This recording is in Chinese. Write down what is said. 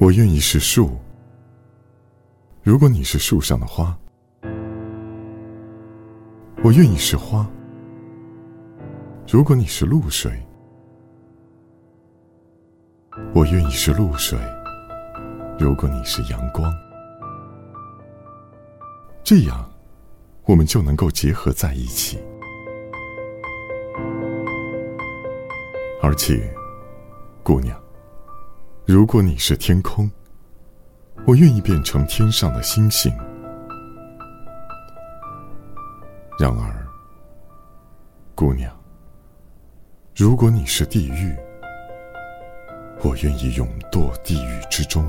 我愿意是树，如果你是树上的花；我愿意是花，如果你是露水；我愿意是露水，如果你是阳光。这样，我们就能够结合在一起。而且，姑娘。如果你是天空，我愿意变成天上的星星。然而，姑娘，如果你是地狱，我愿意永堕地狱之中。